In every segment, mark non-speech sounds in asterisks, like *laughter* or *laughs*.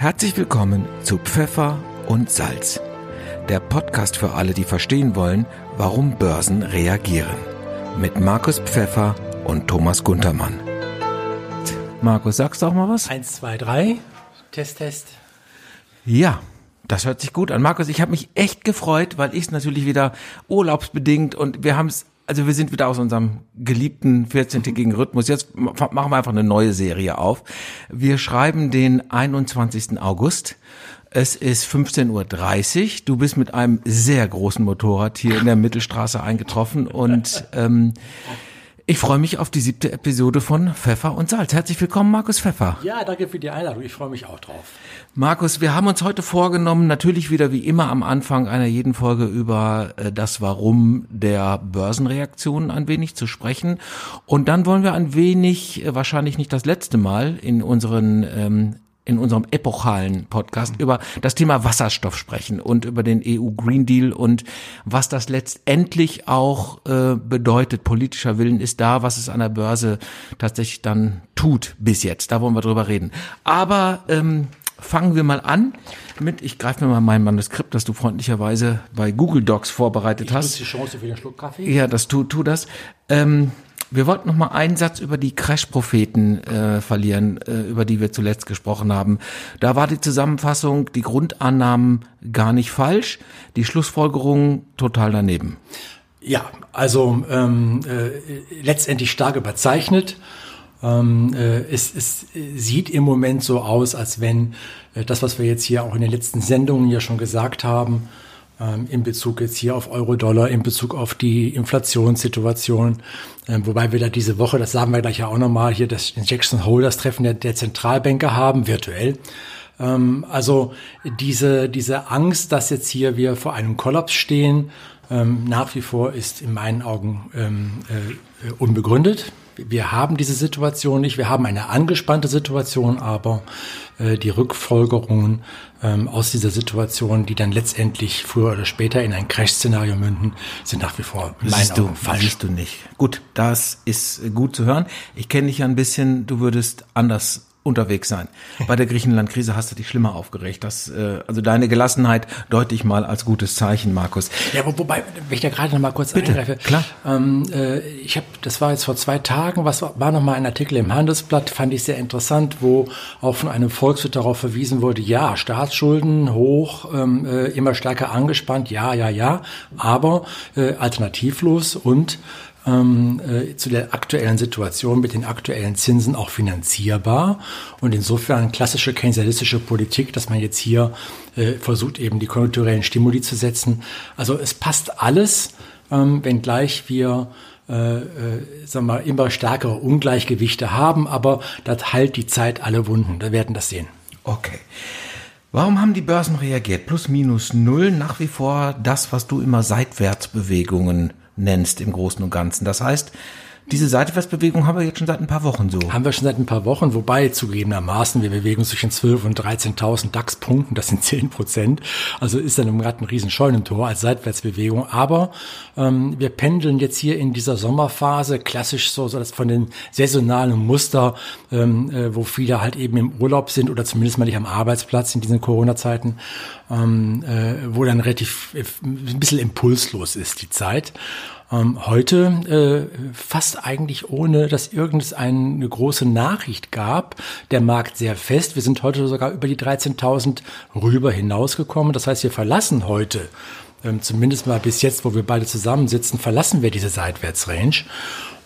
Herzlich willkommen zu Pfeffer und Salz, der Podcast für alle, die verstehen wollen, warum Börsen reagieren. Mit Markus Pfeffer und Thomas Guntermann. Markus, sagst du auch mal was? Eins, zwei, drei. Test, Test. Ja, das hört sich gut an. Markus, ich habe mich echt gefreut, weil ich es natürlich wieder urlaubsbedingt und wir haben es also wir sind wieder aus unserem geliebten 14-tägigen Rhythmus. Jetzt machen wir einfach eine neue Serie auf. Wir schreiben den 21. August. Es ist 15.30 Uhr. Du bist mit einem sehr großen Motorrad hier in der Mittelstraße eingetroffen und *laughs* ähm, ich freue mich auf die siebte Episode von Pfeffer und Salz. Herzlich willkommen, Markus Pfeffer. Ja, danke für die Einladung. Ich freue mich auch drauf. Markus, wir haben uns heute vorgenommen, natürlich wieder wie immer am Anfang einer jeden Folge über äh, das Warum der Börsenreaktionen ein wenig zu sprechen. Und dann wollen wir ein wenig, äh, wahrscheinlich nicht das letzte Mal, in unseren ähm, in unserem epochalen Podcast über das Thema Wasserstoff sprechen und über den EU Green Deal und was das letztendlich auch äh, bedeutet. Politischer Willen ist da, was es an der Börse tatsächlich dann tut bis jetzt. Da wollen wir drüber reden. Aber ähm, fangen wir mal an mit, ich greife mir mal mein Manuskript, das du freundlicherweise bei Google Docs vorbereitet ich hast. die Chance für den Schluck Kaffee. Ja, das tu, tu das. Ähm, wir wollten noch mal einen Satz über die Crash-Propheten äh, verlieren, äh, über die wir zuletzt gesprochen haben. Da war die Zusammenfassung, die Grundannahmen gar nicht falsch, die Schlussfolgerungen total daneben. Ja, also ähm, äh, letztendlich stark überzeichnet. Ähm, äh, es, es sieht im Moment so aus, als wenn äh, das, was wir jetzt hier auch in den letzten Sendungen ja schon gesagt haben, in Bezug jetzt hier auf Euro-Dollar, in Bezug auf die Inflationssituation. Ähm, wobei wir da diese Woche, das sagen wir gleich ja auch nochmal, hier das Jackson Holders Treffen der, der Zentralbanker haben, virtuell. Ähm, also diese, diese Angst, dass jetzt hier wir vor einem Kollaps stehen, nach wie vor ist in meinen Augen äh, unbegründet wir haben diese Situation nicht. Wir haben eine angespannte Situation, aber äh, die Rückfolgerungen ähm, aus dieser Situation, die dann letztendlich früher oder später in ein Crash-Szenario münden, sind nach wie vor siehst du, falsch. Siehst du nicht. Gut, das ist gut zu hören. Ich kenne dich ja ein bisschen. Du würdest anders unterwegs sein. Bei der Griechenland-Krise hast du dich schlimmer aufgeregt. Das, äh, also deine Gelassenheit deute ich mal als gutes Zeichen, Markus. Ja, wobei, wenn ich da gerade noch mal kurz Bitte, eingreife. Klar. Ähm, äh, ich habe, das war jetzt vor zwei Tagen, was war, war noch mal ein Artikel im Handelsblatt, fand ich sehr interessant, wo auch von einem Volkswirt darauf verwiesen wurde, ja, Staatsschulden hoch, ähm, äh, immer stärker angespannt, ja, ja, ja, aber äh, alternativlos und ähm, äh, zu der aktuellen Situation mit den aktuellen Zinsen auch finanzierbar. Und insofern klassische keynesianistische Politik, dass man jetzt hier äh, versucht, eben die konjunkturellen Stimuli zu setzen. Also es passt alles, ähm, wenngleich wir äh, äh, sagen wir, immer stärkere Ungleichgewichte haben, aber das heilt die Zeit alle Wunden. Wir werden das sehen. Okay. Warum haben die Börsen reagiert? Plus minus null, nach wie vor das, was du immer Seitwärtsbewegungen nennst im Großen und Ganzen. Das heißt, diese Seitwärtsbewegung haben wir jetzt schon seit ein paar Wochen so. Haben wir schon seit ein paar Wochen, wobei zugegebenermaßen, wir bewegen uns zwischen 12 und 13.000 DAX-Punkten, das sind *laughs* 10 Prozent. Also ist dann gerade ein riesen Scheunentor als Seitwärtsbewegung. Aber ähm, wir pendeln jetzt hier in dieser Sommerphase klassisch so, so das von den saisonalen Muster, ähm, äh, wo viele halt eben im Urlaub sind oder zumindest mal nicht am Arbeitsplatz in diesen Corona-Zeiten, ähm, äh, wo dann relativ äh, ein bisschen impulslos ist die Zeit. Ähm, heute äh, fast eigentlich ohne, dass irgendeine große Nachricht gab. Der Markt sehr fest. Wir sind heute sogar über die 13.000 rüber hinausgekommen. Das heißt, wir verlassen heute ähm, zumindest mal bis jetzt, wo wir beide zusammensitzen, verlassen wir diese Seitwärtsrange.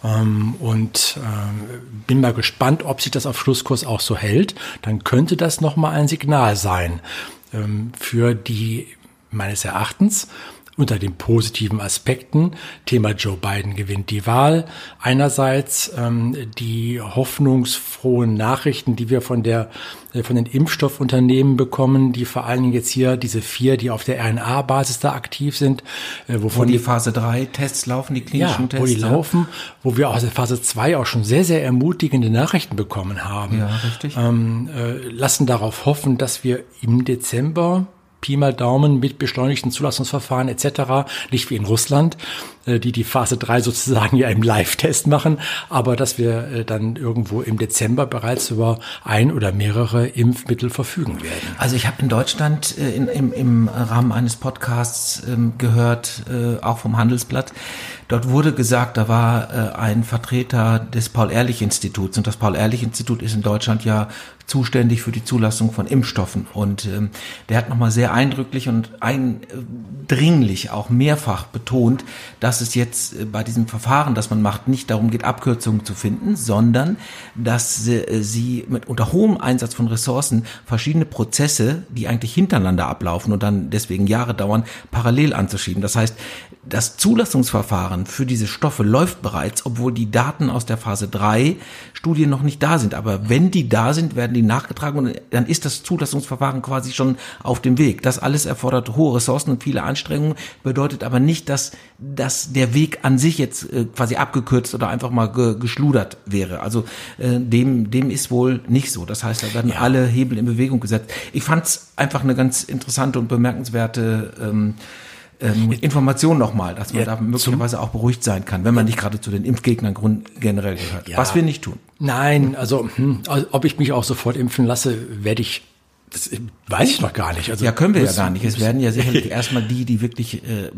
Ähm, und äh, bin mal gespannt, ob sich das auf Schlusskurs auch so hält. Dann könnte das nochmal ein Signal sein ähm, für die meines Erachtens unter den positiven Aspekten. Thema Joe Biden gewinnt die Wahl. Einerseits ähm, die hoffnungsfrohen Nachrichten, die wir von der äh, von den Impfstoffunternehmen bekommen, die vor allen Dingen jetzt hier diese vier, die auf der RNA-Basis da aktiv sind, äh, wovon wo die, die Phase 3 Tests laufen, die klinischen ja, Tests. Wo die laufen, wo wir aus der Phase 2 auch schon sehr, sehr ermutigende Nachrichten bekommen haben. Ja, richtig. Ähm, äh, lassen darauf hoffen, dass wir im Dezember Pi mal Daumen mit beschleunigten Zulassungsverfahren etc., nicht wie in Russland, die die Phase 3 sozusagen ja im Live-Test machen, aber dass wir äh, dann irgendwo im Dezember bereits über ein oder mehrere Impfmittel verfügen werden. Also ich habe in Deutschland äh, in, im, im Rahmen eines Podcasts ähm, gehört, äh, auch vom Handelsblatt, Dort wurde gesagt, da war äh, ein Vertreter des Paul-Ehrlich-Instituts. Und das Paul-Ehrlich-Institut ist in Deutschland ja zuständig für die Zulassung von Impfstoffen. Und ähm, der hat nochmal sehr eindrücklich und eindringlich auch mehrfach betont, dass es jetzt äh, bei diesem Verfahren, das man macht, nicht darum geht, Abkürzungen zu finden, sondern dass äh, sie mit unter hohem Einsatz von Ressourcen verschiedene Prozesse, die eigentlich hintereinander ablaufen und dann deswegen Jahre dauern, parallel anzuschieben. Das heißt, das Zulassungsverfahren für diese Stoffe läuft bereits, obwohl die Daten aus der Phase 3 Studie noch nicht da sind. Aber wenn die da sind, werden die nachgetragen und dann ist das Zulassungsverfahren quasi schon auf dem Weg. Das alles erfordert hohe Ressourcen und viele Anstrengungen, bedeutet aber nicht, dass, dass der Weg an sich jetzt äh, quasi abgekürzt oder einfach mal ge, geschludert wäre. Also äh, dem, dem ist wohl nicht so. Das heißt, da werden ja. alle Hebel in Bewegung gesetzt. Ich fand es einfach eine ganz interessante und bemerkenswerte ähm, ähm, Information nochmal, dass man ja, da möglicherweise auch beruhigt sein kann, wenn man nicht gerade zu den Impfgegnern generell gehört. Ja. Was wir nicht tun. Nein, also, hm, also ob ich mich auch sofort impfen lasse, werde ich das weiß ich noch gar nicht. Also, ja, können wir ja gar nicht. Es werden ja sicherlich *laughs* erstmal die, die wirklich äh,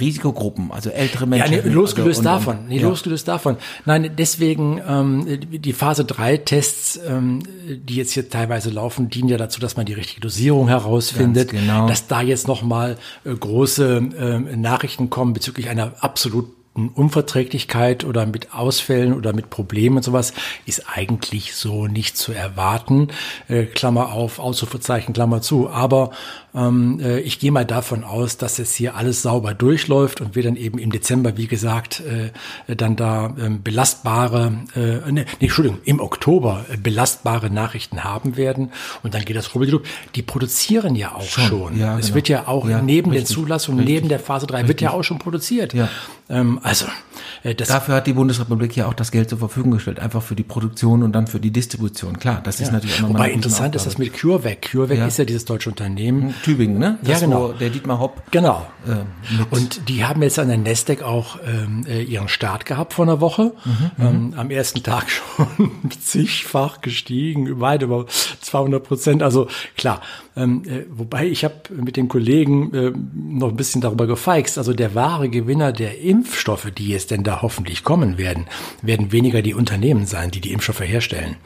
Risikogruppen, also ältere Menschen. Ja, nee, losgelöst also, und, davon. Nee, ja. losgelöst davon. Nein, deswegen ähm, die Phase 3 Tests, ähm, die jetzt hier teilweise laufen, dienen ja dazu, dass man die richtige Dosierung herausfindet. Ganz genau. Dass da jetzt nochmal äh, große äh, Nachrichten kommen bezüglich einer absolut Unverträglichkeit oder mit Ausfällen oder mit Problemen und sowas ist eigentlich so nicht zu erwarten. Äh, Klammer auf, Ausrufezeichen, Klammer zu. Aber ähm, äh, ich gehe mal davon aus, dass es hier alles sauber durchläuft und wir dann eben im Dezember, wie gesagt, äh, dann da ähm, belastbare, äh, ne, nee, Entschuldigung, im Oktober äh, belastbare Nachrichten haben werden. Und dann geht das rubbel Die produzieren ja auch schon. schon. Ja, es genau. wird ja auch ja, neben richtig, der Zulassung, richtig, neben der Phase 3, richtig. wird ja auch schon produziert. Ja. Ähm, also das Dafür hat die Bundesrepublik ja auch das Geld zur Verfügung gestellt, einfach für die Produktion und dann für die Distribution. Klar, das ist ja. natürlich auch nochmal Wobei interessant ist das mit CureVac. CureVac ja. ist ja dieses deutsche Unternehmen. Tübingen, ne? Das, ja, genau. der Dietmar Hopp. Genau. Äh, und die haben jetzt an der Nasdaq auch ähm, äh, ihren Start gehabt vor einer Woche. Mhm, mhm. ähm, am ersten Tag *laughs* schon zigfach gestiegen, weit über 200 Prozent. Also klar, ähm, äh, wobei ich habe mit den Kollegen äh, noch ein bisschen darüber gefeixt. Also der wahre Gewinner der Impfstoffe, die jetzt denn da hoffentlich kommen werden, werden weniger die Unternehmen sein, die die Impfstoffe herstellen.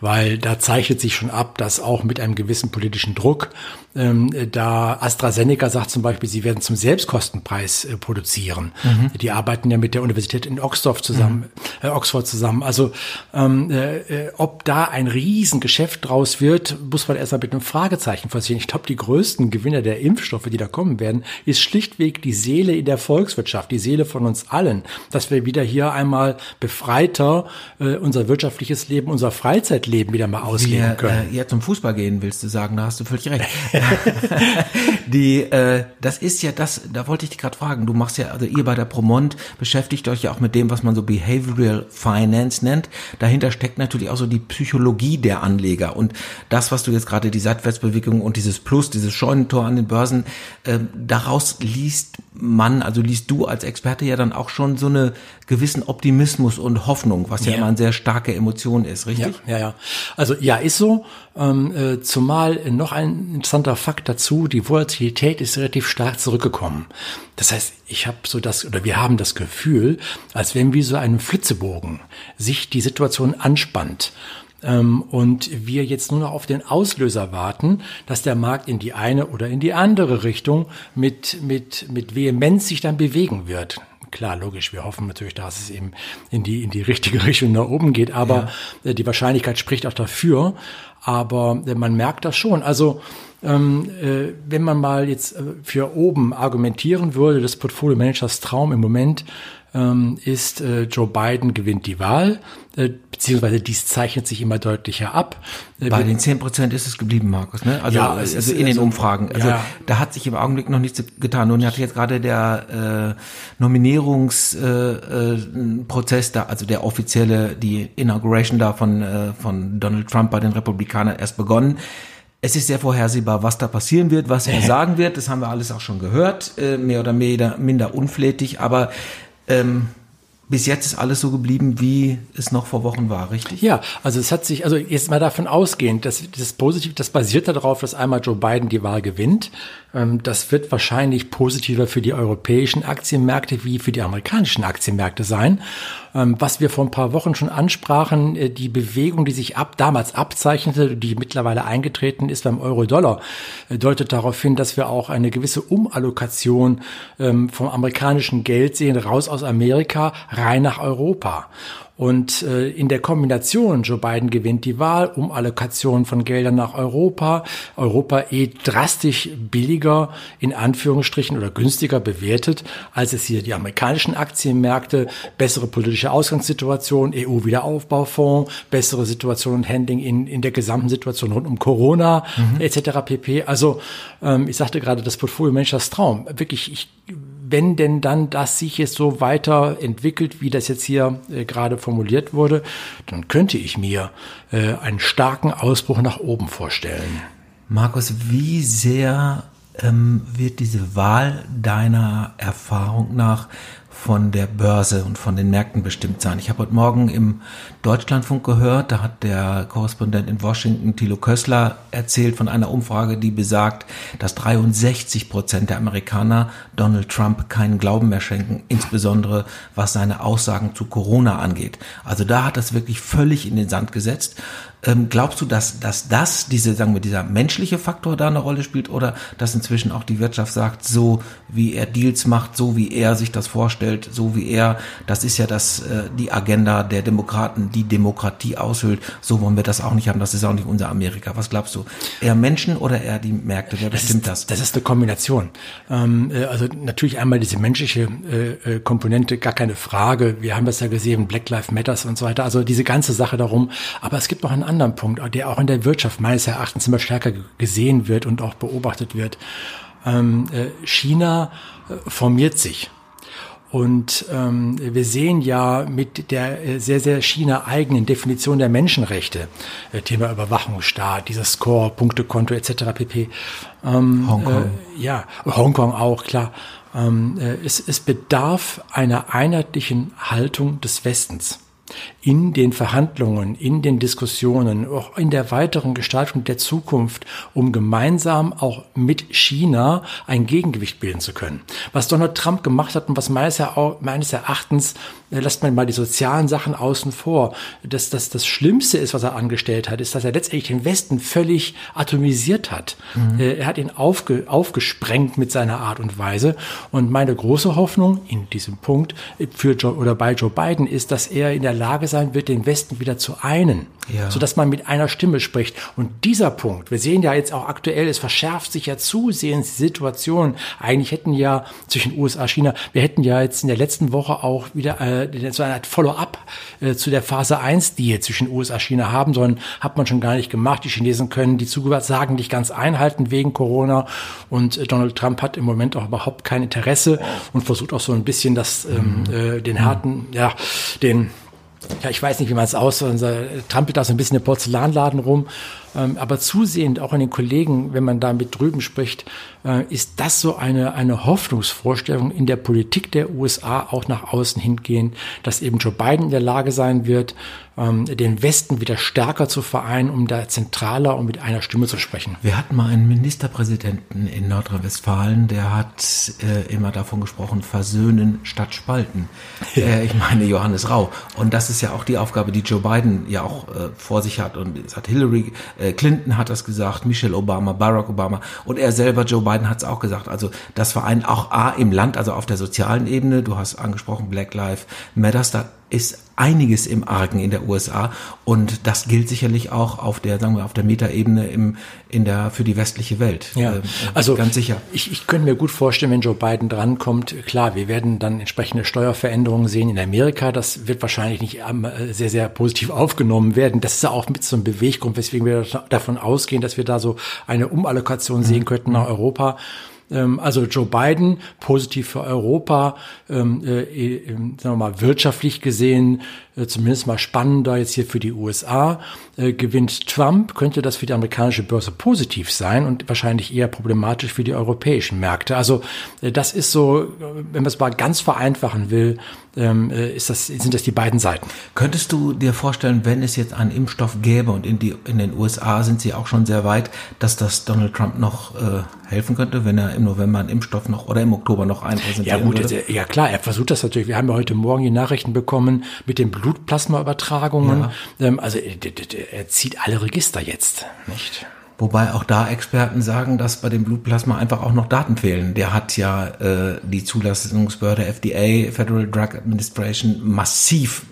Weil da zeichnet sich schon ab, dass auch mit einem gewissen politischen Druck ähm, da AstraZeneca sagt zum Beispiel, sie werden zum Selbstkostenpreis äh, produzieren. Mhm. Die arbeiten ja mit der Universität in Oxford zusammen, mhm. äh, Oxford zusammen. Also ähm, äh, äh, ob da ein Riesengeschäft draus wird, muss man erstmal mit einem Fragezeichen versehen. Ich glaube, die größten Gewinner der Impfstoffe, die da kommen werden, ist schlichtweg die Seele in der Volkswirtschaft, die Seele von uns allen, dass wir wieder hier einmal befreiter äh, unser wirtschaftliches Leben, unser Freizeitleben wieder mal ausleben können. Äh, ja, zum Fußball gehen willst du sagen, da hast du völlig recht. *laughs* die, äh, das ist ja das, da wollte ich dich gerade fragen, du machst ja, also ihr bei der Promont beschäftigt euch ja auch mit dem, was man so Behavioral Finance nennt. Dahinter steckt natürlich auch so die Psychologie der Anleger und das, was du jetzt gerade, die Seitwärtsbewegung und dieses Plus, dieses Scheunentor an den Börsen, äh, daraus liest man, also liest du als Experte ja dann auch schon so eine gewissen Optimismus und Hoffnung, was ja, ja immer eine sehr starke Emotion ist, richtig? Ja, ja, ja. Also ja, ist so. Ähm, äh, zumal noch ein interessanter Fakt dazu, die Volatilität ist relativ stark zurückgekommen. Das heißt, ich habe so das, oder wir haben das Gefühl, als wenn wie so ein Flitzebogen sich die Situation anspannt ähm, und wir jetzt nur noch auf den Auslöser warten, dass der Markt in die eine oder in die andere Richtung mit, mit, mit Vehemenz sich dann bewegen wird. Klar, logisch, wir hoffen natürlich, dass es eben in die, in die richtige *laughs* Richtung nach oben geht, aber ja. Äh, die Wahrscheinlichkeit spricht auch dafür. Aber äh, man merkt das schon. Also ähm, äh, wenn man mal jetzt äh, für oben argumentieren würde, des Portfolio Managers Traum im Moment ähm, ist, äh, Joe Biden gewinnt die Wahl, äh, beziehungsweise dies zeichnet sich immer deutlicher ab. Äh, Bei den zehn Prozent ist es geblieben, Markus, ne? Also, ja, also ist, in den also, Umfragen. Also ja. da hat sich im Augenblick noch nichts getan. Nun hat jetzt gerade der äh, Nominierungsprozess äh, äh, da, also der offizielle, die Inauguration da von, äh, von Donald Trump bei den Republikanern erst begonnen es ist sehr vorhersehbar, was da passieren wird, was er *laughs* sagen wird. Das haben wir alles auch schon gehört, äh, mehr oder minder, minder unflätig. Aber ähm, bis jetzt ist alles so geblieben, wie es noch vor Wochen war, richtig? Ja, also es hat sich, also jetzt mal davon ausgehend, dass das positiv, das basiert darauf, dass einmal Joe Biden die Wahl gewinnt. Ähm, das wird wahrscheinlich positiver für die europäischen Aktienmärkte wie für die amerikanischen Aktienmärkte sein. Ähm, was wir vor ein paar Wochen schon ansprachen, äh, die Bewegung, die sich ab damals abzeichnete, die mittlerweile eingetreten ist beim Euro-Dollar, äh, deutet darauf hin, dass wir auch eine gewisse Umallokation ähm, vom amerikanischen Geld sehen, raus aus Amerika, rein nach Europa. Und äh, in der Kombination, Joe Biden gewinnt die Wahl, um Allokation von Geldern nach Europa, Europa eh drastisch billiger in Anführungsstrichen oder günstiger bewertet, als es hier die amerikanischen Aktienmärkte, bessere politische Ausgangssituation, EU-Wiederaufbaufonds, bessere Situation und Handling in, in der gesamten Situation rund um Corona mhm. etc. pp. Also ähm, ich sagte gerade, das Portfolio Menschers Traum. Wirklich, ich wenn denn dann das sich jetzt so weiterentwickelt, wie das jetzt hier äh, gerade formuliert wurde, dann könnte ich mir äh, einen starken Ausbruch nach oben vorstellen. Markus, wie sehr ähm, wird diese Wahl deiner Erfahrung nach von der Börse und von den Märkten bestimmt sein. Ich habe heute Morgen im Deutschlandfunk gehört, da hat der Korrespondent in Washington, Thilo Kössler, erzählt von einer Umfrage, die besagt, dass 63 Prozent der Amerikaner Donald Trump keinen Glauben mehr schenken, insbesondere was seine Aussagen zu Corona angeht. Also da hat das wirklich völlig in den Sand gesetzt. Ähm, glaubst du, dass, dass das, diese, sagen wir, dieser menschliche Faktor da eine Rolle spielt oder dass inzwischen auch die Wirtschaft sagt, so wie er Deals macht, so wie er sich das vorstellt, so wie er, das ist ja das, äh, die Agenda der Demokraten, die Demokratie aushöhlt, so wollen wir das auch nicht haben, das ist auch nicht unser Amerika. Was glaubst du? Eher Menschen oder eher die Märkte? Wer bestimmt das? Das ist eine Kombination. Ähm, äh, also natürlich einmal diese menschliche äh, äh, Komponente, gar keine Frage. Wir haben das ja gesehen, Black Lives Matters und so weiter. Also diese ganze Sache darum. Aber es gibt noch einen anderen Punkt, der auch in der Wirtschaft meines Erachtens immer stärker gesehen wird und auch beobachtet wird. Ähm, äh, China äh, formiert sich. Und ähm, wir sehen ja mit der äh, sehr, sehr China-eigenen Definition der Menschenrechte, äh, Thema Überwachungsstaat, dieses Score, Punktekonto etc. pp. Ähm, Hongkong. Äh, ja, Hongkong auch, klar. Ähm, äh, es, es bedarf einer einheitlichen Haltung des Westens in den Verhandlungen, in den Diskussionen, auch in der weiteren Gestaltung der Zukunft, um gemeinsam auch mit China ein Gegengewicht bilden zu können. Was Donald Trump gemacht hat und was meines, Erachtens äh, lasst man mal die sozialen Sachen außen vor. Das, das, das Schlimmste ist, was er angestellt hat, ist, dass er letztendlich den Westen völlig atomisiert hat. Mhm. Äh, er hat ihn aufge, aufgesprengt mit seiner Art und Weise. Und meine große Hoffnung in diesem Punkt für Joe oder bei Joe Biden ist, dass er in der Lage sein wird, den Westen wieder zu einen, ja. sodass man mit einer Stimme spricht. Und dieser Punkt, wir sehen ja jetzt auch aktuell, es verschärft sich ja zusehends die Situation. Eigentlich hätten ja zwischen USA, China, wir hätten ja jetzt in der letzten Woche auch wieder äh, so eine Art Follow-up äh, zu der Phase 1 Deal zwischen USA und China haben sollen, hat man schon gar nicht gemacht. Die Chinesen können die Zusagen nicht ganz einhalten wegen Corona und äh, Donald Trump hat im Moment auch überhaupt kein Interesse und versucht auch so ein bisschen das, ähm, mhm. äh, den harten, ja, den ja, ich weiß nicht, wie man es aus, trampelt da so ein bisschen der Porzellanladen rum aber zusehend auch an den Kollegen, wenn man da mit drüben spricht, äh, ist das so eine, eine Hoffnungsvorstellung in der Politik der USA auch nach außen hingehen, dass eben Joe Biden in der Lage sein wird, ähm, den Westen wieder stärker zu vereinen, um da zentraler und mit einer Stimme zu sprechen. Wir hatten mal einen Ministerpräsidenten in Nordrhein-Westfalen, der hat äh, immer davon gesprochen, versöhnen statt spalten. Ja. *laughs* Äh, ich meine Johannes Rau. Und das ist ja auch die Aufgabe, die Joe Biden ja auch äh, vor sich hat. Und es hat Hillary äh, Clinton hat das gesagt, Michelle Obama, Barack Obama und er selber, Joe Biden, hat es auch gesagt. Also das vereint auch A im Land, also auf der sozialen Ebene, du hast angesprochen Black Lives Matters, da ist einiges im Argen in der USA und das gilt sicherlich auch auf der, sagen wir, auf der Metaebene im, in der, für die westliche Welt. Ja, ähm, also ganz sicher. Ich, ich könnte mir gut vorstellen, wenn Joe Biden drankommt, klar, wir werden dann entsprechende Steuerveränderungen sehen in Amerika. Das wird wahrscheinlich nicht äh, sehr, sehr positiv aufgenommen werden. Das ist ja auch mit so einem Beweggrund, weswegen wir davon ausgehen, dass wir da so eine Umallokation sehen könnten nach Europa. Ähm, also Joe Biden, positiv für Europa, ähm, äh, sagen wir mal wirtschaftlich gesehen, äh, zumindest mal spannender jetzt hier für die USA. Äh, gewinnt Trump, könnte das für die amerikanische Börse positiv sein und wahrscheinlich eher problematisch für die europäischen Märkte. Also äh, das ist so, äh, wenn man es mal ganz vereinfachen will, ähm, äh, ist das, sind das die beiden Seiten. Könntest du dir vorstellen, wenn es jetzt einen Impfstoff gäbe und in, die, in den USA sind sie auch schon sehr weit, dass das Donald Trump noch äh, helfen könnte, wenn er im November einen Impfstoff noch oder im Oktober noch einen präsentieren ja, gut, würde? Ja klar, er versucht das natürlich. Wir haben ja heute Morgen die Nachrichten bekommen mit den Blutplasmaübertragungen. Ja. Ähm, also er, er zieht alle Register jetzt, nicht? Wobei auch da Experten sagen, dass bei dem Blutplasma einfach auch noch Daten fehlen. Der hat ja äh, die Zulassungsbehörde FDA, Federal Drug Administration, massiv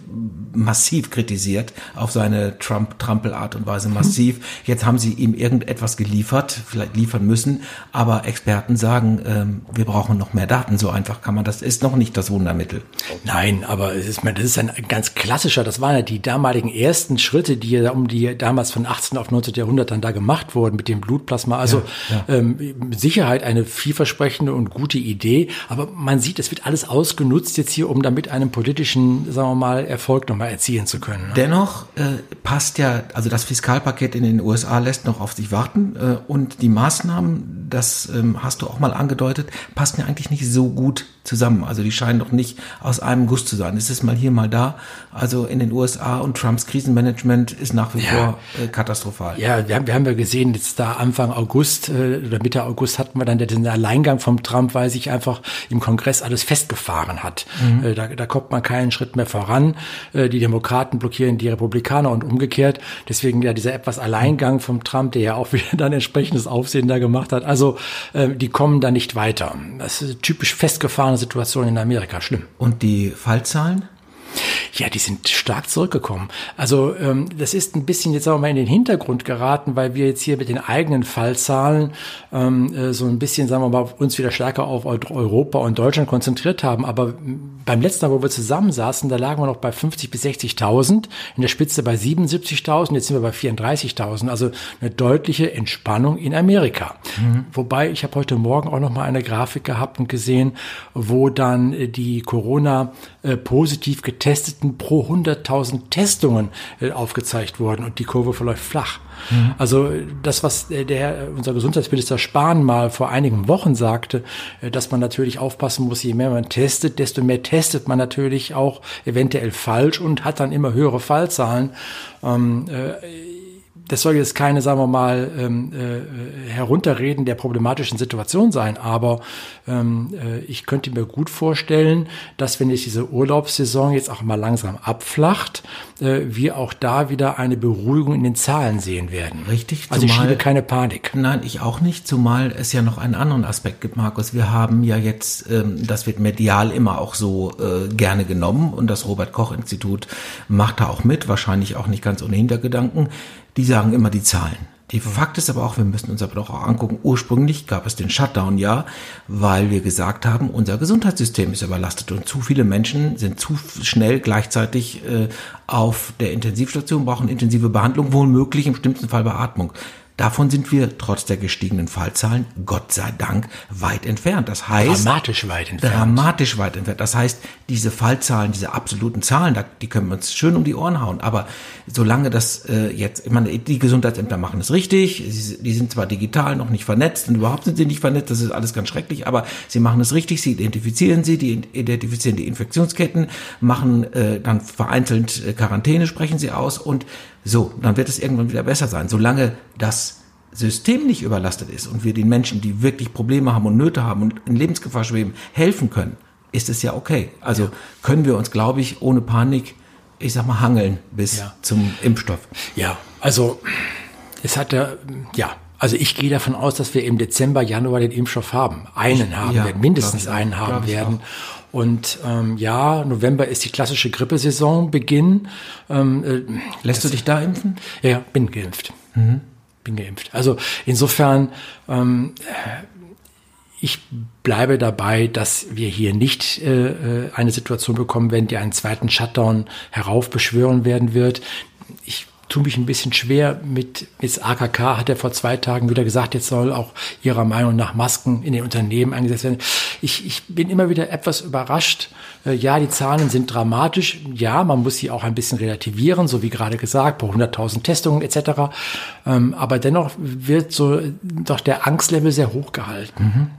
massiv kritisiert, auf seine Trump-Trampel-Art und Weise massiv. Jetzt haben sie ihm irgendetwas geliefert, vielleicht liefern müssen, aber Experten sagen, ähm, wir brauchen noch mehr Daten. So einfach kann man das, ist noch nicht das Wundermittel. Nein, aber es ist, das ist ein ganz klassischer, das waren ja die damaligen ersten Schritte, die ja um die damals von 18. auf 19. Jahrhundert dann da gemacht wurden mit dem Blutplasma. Also ja, ja. Ähm, mit Sicherheit eine vielversprechende und gute Idee, aber man sieht, es wird alles ausgenutzt jetzt hier, um damit einen politischen, sagen wir mal, Erfolg nochmal erzielen zu können. Ne? Dennoch äh, passt ja, also das Fiskalpaket in den USA lässt noch auf sich warten äh, und die Maßnahmen, das ähm, hast du auch mal angedeutet, passen ja eigentlich nicht so gut zusammen. Also die scheinen doch nicht aus einem Guss zu sein. Es ist mal hier, mal da. Also in den USA und Trumps Krisenmanagement ist nach wie ja. vor äh, katastrophal. Ja, wir haben, wir haben ja gesehen, jetzt da Anfang August äh, oder Mitte August hatten wir dann den Alleingang vom Trump, weil sich einfach im Kongress alles festgefahren hat. Mhm. Äh, da, da kommt man keinen Schritt mehr voran. Äh, die Demokraten blockieren die Republikaner und umgekehrt. Deswegen ja dieser etwas Alleingang vom Trump, der ja auch *laughs* wieder dann entsprechendes Aufsehen da gemacht hat. Also äh, die kommen da nicht weiter. Das ist typisch festgefahren Situation in Amerika. Schlimm. Und die Fallzahlen? Ja, die sind stark zurückgekommen. Also ähm, das ist ein bisschen jetzt auch mal in den Hintergrund geraten, weil wir jetzt hier mit den eigenen Fallzahlen ähm, äh, so ein bisschen, sagen wir mal, uns wieder stärker auf Europa und Deutschland konzentriert haben. Aber beim letzten Mal, wo wir zusammensaßen, da lagen wir noch bei 50 bis 60.000, in der Spitze bei 77.000, jetzt sind wir bei 34.000. Also eine deutliche Entspannung in Amerika. Mhm. Wobei ich habe heute Morgen auch noch mal eine Grafik gehabt und gesehen, wo dann äh, die Corona äh, positiv getesteten pro 100.000 Testungen äh, aufgezeigt wurden und die Kurve verläuft flach. Mhm. Also das, was der, unser Gesundheitsminister Spahn mal vor einigen Wochen sagte, äh, dass man natürlich aufpassen muss, je mehr man testet, desto mehr testet man natürlich auch eventuell falsch und hat dann immer höhere Fallzahlen. Ähm, äh, das soll jetzt keine, sagen wir mal, ähm, äh, Herunterreden der problematischen Situation sein, aber ähm, äh, ich könnte mir gut vorstellen, dass wenn jetzt diese Urlaubssaison jetzt auch mal langsam abflacht, äh, wir auch da wieder eine Beruhigung in den Zahlen sehen werden. Richtig. Also zumal, ich schiebe keine Panik. Nein, ich auch nicht, zumal es ja noch einen anderen Aspekt gibt, Markus. Wir haben ja jetzt, ähm, das wird medial immer auch so äh, gerne genommen und das Robert Koch Institut macht da auch mit, wahrscheinlich auch nicht ganz ohne Hintergedanken die sagen immer die Zahlen. Die Fakt ist aber auch, wir müssen uns aber doch auch angucken, ursprünglich gab es den Shutdown ja, weil wir gesagt haben, unser Gesundheitssystem ist überlastet und zu viele Menschen sind zu schnell gleichzeitig äh, auf der Intensivstation, brauchen intensive Behandlung, womöglich im schlimmsten Fall Beatmung. Davon sind wir trotz der gestiegenen Fallzahlen, Gott sei Dank, weit entfernt. Das heißt. Dramatisch weit entfernt. Dramatisch weit entfernt. Das heißt, diese Fallzahlen, diese absoluten Zahlen, die können wir uns schön um die Ohren hauen. Aber solange das äh, jetzt, ich meine, die Gesundheitsämter machen es richtig. Sie, die sind zwar digital noch nicht vernetzt und überhaupt sind sie nicht vernetzt. Das ist alles ganz schrecklich. Aber sie machen es richtig. Sie identifizieren sie, die identifizieren die Infektionsketten, machen äh, dann vereinzelt äh, Quarantäne, sprechen sie aus und so, dann wird es irgendwann wieder besser sein. Solange das System nicht überlastet ist und wir den Menschen, die wirklich Probleme haben und Nöte haben und in Lebensgefahr schweben, helfen können, ist es ja okay. Also ja. können wir uns, glaube ich, ohne Panik, ich sag mal, hangeln bis ja. zum Impfstoff. Ja, also es hat ja, ja, also ich gehe davon aus, dass wir im Dezember, Januar den Impfstoff haben. Einen haben ja, werden, mindestens einen haben werden. Und ähm, ja, November ist die klassische Grippesaison, Beginn. Ähm, äh, Lässt du dich da impfen? Ja, bin geimpft. Mhm. Bin geimpft. Also insofern, ähm, ich bleibe dabei, dass wir hier nicht äh, äh eine Situation bekommen werden, die einen zweiten Shutdown heraufbeschwören werden wird. Ich tue mich ein bisschen schwer mit, mit AKK hat er vor zwei Tagen wieder gesagt, jetzt soll auch ihrer Meinung nach Masken in den Unternehmen eingesetzt werden. Ich, ich bin immer wieder etwas überrascht. Äh, ja, die Zahlen sind dramatisch. Ja, man muss sie auch ein bisschen relativieren, so wie gerade gesagt, pro 100.000 Testungen etc. Ähm, aber dennoch wird so doch der Angstlevel sehr hoch gehalten. Mhm.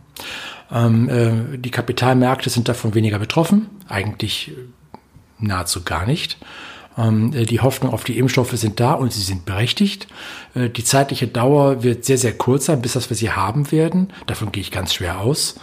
Ähm, äh, die Kapitalmärkte sind davon weniger betroffen, eigentlich nahezu gar nicht. Ähm, äh, die Hoffnung auf die Impfstoffe sind da und sie sind berechtigt. Äh, die zeitliche Dauer wird sehr, sehr kurz sein, bis das wir sie haben werden. Davon gehe ich ganz schwer aus.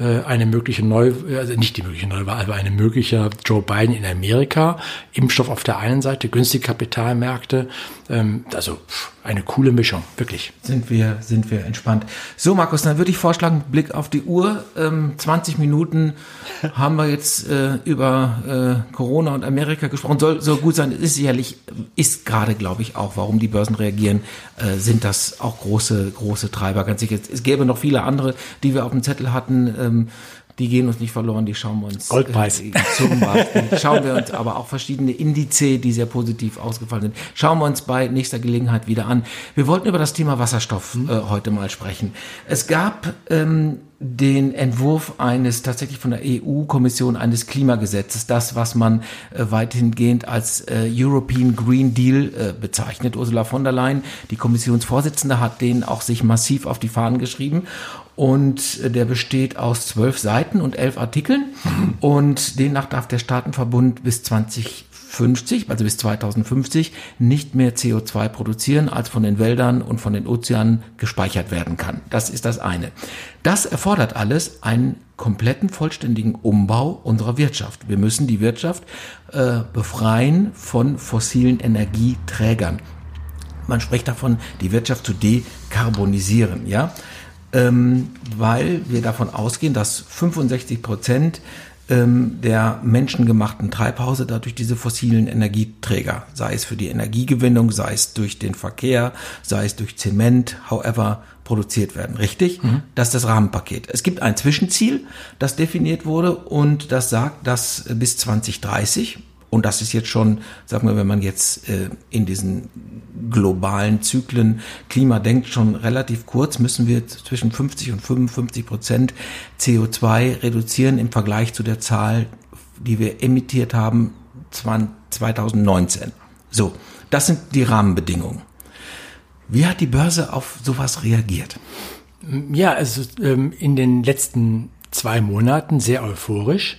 Äh, eine mögliche Neu, also nicht die mögliche Neuwahl, aber eine mögliche Joe Biden in Amerika. Impfstoff auf der einen Seite, günstige Kapitalmärkte. Ähm, also eine coole Mischung, wirklich. Sind wir, sind wir entspannt. So, Markus, dann würde ich vorschlagen, Blick auf die Uhr. Ähm, 20 Minuten *laughs* haben wir jetzt äh, über äh, Corona und Amerika gesprochen. Soll, soll gut sein. Ist sicherlich, ist gerade, glaube ich, auch, warum die Börsen reagieren, äh, sind das auch große, große Treiber. Ganz sicher. Es gäbe noch viele andere, die wir auf dem Zettel hatten ähm, die gehen uns nicht verloren, die schauen wir uns. Goldpreis. Äh, zum Beispiel. *laughs* schauen wir uns aber auch verschiedene Indize, die sehr positiv ausgefallen sind. Schauen wir uns bei nächster Gelegenheit wieder an. Wir wollten über das Thema Wasserstoff mhm. äh, heute mal sprechen. Es gab ähm, den Entwurf eines tatsächlich von der EU-Kommission eines Klimagesetzes, das, was man äh, weithin als äh, European Green Deal äh, bezeichnet. Ursula von der Leyen, die Kommissionsvorsitzende, hat den auch sich massiv auf die Fahnen geschrieben und der besteht aus zwölf Seiten und elf Artikeln und demnach darf der Staatenverbund bis 2050, also bis 2050, nicht mehr CO2 produzieren, als von den Wäldern und von den Ozeanen gespeichert werden kann. Das ist das eine. Das erfordert alles einen kompletten, vollständigen Umbau unserer Wirtschaft. Wir müssen die Wirtschaft äh, befreien von fossilen Energieträgern. Man spricht davon, die Wirtschaft zu dekarbonisieren, ja ähm, weil wir davon ausgehen, dass 65 Prozent ähm, der menschengemachten Treibhause dadurch diese fossilen Energieträger, sei es für die Energiegewinnung, sei es durch den Verkehr, sei es durch Zement, however, produziert werden. Richtig? Mhm. Das ist das Rahmenpaket. Es gibt ein Zwischenziel, das definiert wurde und das sagt, dass bis 2030 und das ist jetzt schon, sagen wir, wenn man jetzt äh, in diesen globalen Zyklen Klima denkt, schon relativ kurz, müssen wir zwischen 50 und 55 Prozent CO2 reduzieren im Vergleich zu der Zahl, die wir emittiert haben 2019. So, das sind die Rahmenbedingungen. Wie hat die Börse auf sowas reagiert? Ja, also ähm, in den letzten zwei Monaten sehr euphorisch.